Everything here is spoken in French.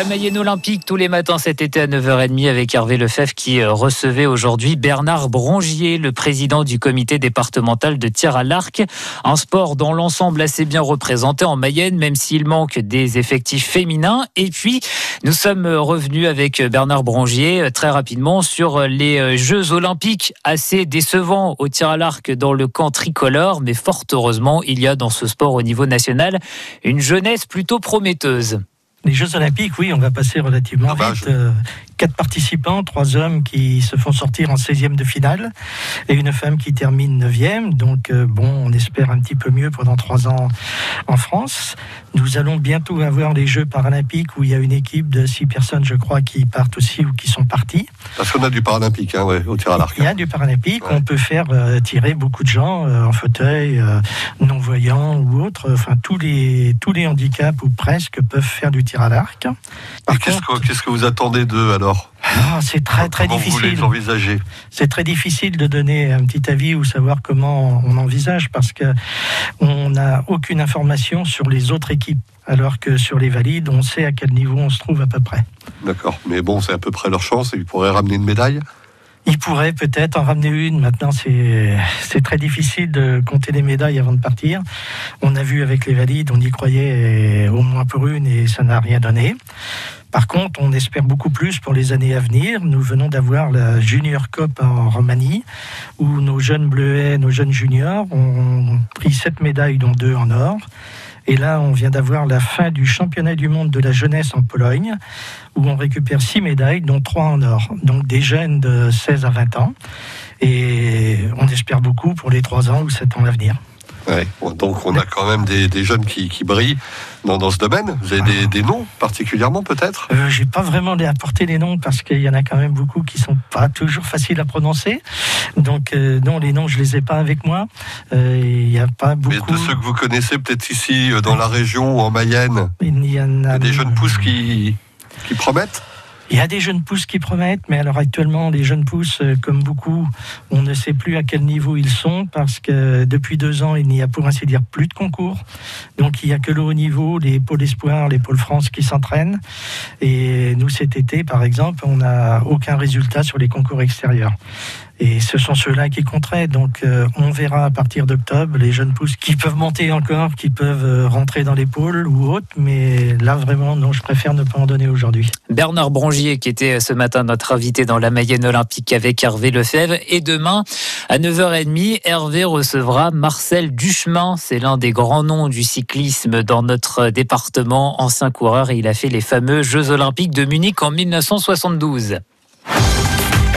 La Mayenne Olympique tous les matins cet été à 9h30 avec Hervé Lefebvre qui euh, recevait aujourd'hui Bernard Brongier, le président du comité départemental de tir à l'arc. Un sport dans l'ensemble assez bien représenté en Mayenne, même s'il manque des effectifs féminins. Et puis, nous sommes revenus avec Bernard Brongier euh, très rapidement sur les euh, Jeux Olympiques assez décevants au tir à l'arc dans le camp tricolore. Mais fort heureusement, il y a dans ce sport au niveau national une jeunesse plutôt prometteuse. Les Jeux Olympiques, oui, on va passer relativement Ah bah, vite. je- Euh, Quatre participants, trois hommes qui se font sortir en 16e de finale et une femme qui termine 9e. Donc, euh, bon, on espère un petit peu mieux pendant trois ans en France. Nous allons bientôt avoir les Jeux paralympiques où il y a une équipe de six personnes, je crois, qui partent aussi ou qui sont parties. Parce qu'on a du paralympique, hein, ouais, au tir à l'arc. Il y a du paralympique, Ouais. on peut faire euh, tirer beaucoup de gens euh, en fauteuil, euh, non-voyants ou autres. Enfin, tous les, tous les handicaps ou presque peuvent faire du tir à l'arc. Par Et qu'est-ce que, qu'est-ce que vous attendez d'eux alors? Ah, c'est très très Comment difficile. C'est très difficile de donner un petit avis ou savoir comment on envisage parce que on n'a aucune information sur les autres équipes. Alors que sur les valides, on sait à quel niveau on se trouve à peu près. D'accord. Mais bon, c'est à peu près leur chance ils pourraient ramener une médaille? Il pourrait peut-être en ramener une. Maintenant, c'est c'est très difficile de compter les médailles avant de partir. On a vu avec les valides, on y croyait au moins pour une et ça n'a rien donné. Par contre, on espère beaucoup plus pour les années à venir. Nous venons d'avoir la Junior Cup en Roumanie, où nos jeunes bleuets, nos jeunes juniors ont pris sept médailles, dont deux en or. Et là, on vient d'avoir la fin du championnat du monde de la jeunesse en Pologne, où on récupère six médailles, dont trois en or. Donc des jeunes de 16 à 20 ans. Et on espère beaucoup pour les trois ans ou sept ans à venir. Ouais. Donc on a quand même des, des jeunes qui, qui brillent dans, dans ce domaine. Vous avez des, des noms particulièrement peut-être? Euh, J'ai pas vraiment apporté les noms parce qu'il y en a quand même beaucoup qui sont pas toujours faciles à prononcer. Donc euh, non, les noms je les ai pas avec moi. Euh, Il y a pas Mais beaucoup. de ceux que vous connaissez peut-être ici euh, dans la région ou en Mayenne, Il y en il y a a des jeunes pousses qui, qui promettent? Il y a des jeunes pousses qui promettent, mais alors actuellement, les jeunes pousses, euh, comme beaucoup, on ne sait plus à quel niveau ils sont parce que depuis deux ans, il n'y a pour ainsi dire plus de concours. Donc il n'y a que le haut niveau, les pôles espoirs, les pôles France qui s'entraînent. Et nous, cet été, par exemple, on n'a aucun résultat sur les concours extérieurs. Et ce sont ceux-là qui compteraient. Donc, euh, on verra à partir d'octobre les jeunes pousses qui peuvent monter encore, qui peuvent euh, rentrer dans pôles ou autres. Mais là, vraiment, non, je préfère ne pas en donner aujourd'hui. Bernard Brongier, qui était ce matin notre invité dans la Mayenne Olympique avec Hervé Lefebvre. Et demain, à 9h30, Hervé recevra Marcel Duchemin. C'est l'un des grands noms du cyclisme dans notre département, ancien coureur, et il a fait les fameux Jeux Olympiques de Munich en 1972.